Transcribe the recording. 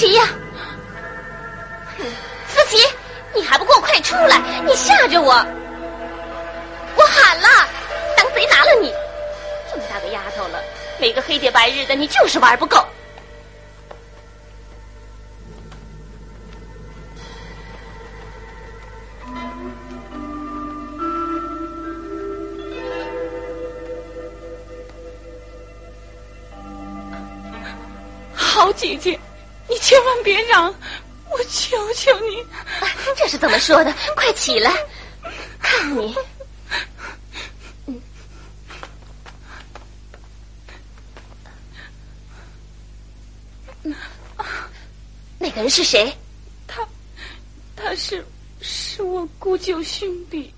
琪呀，思琪，你还不给我快出来！你吓着我，我喊了，当贼拿了你！这么大个丫头了，每个黑天白日的，你就是玩不够。好姐姐，你千万别嚷，我求求你！这是怎么说的？快起来，看你。那个人是谁？他，他是是我姑舅兄弟。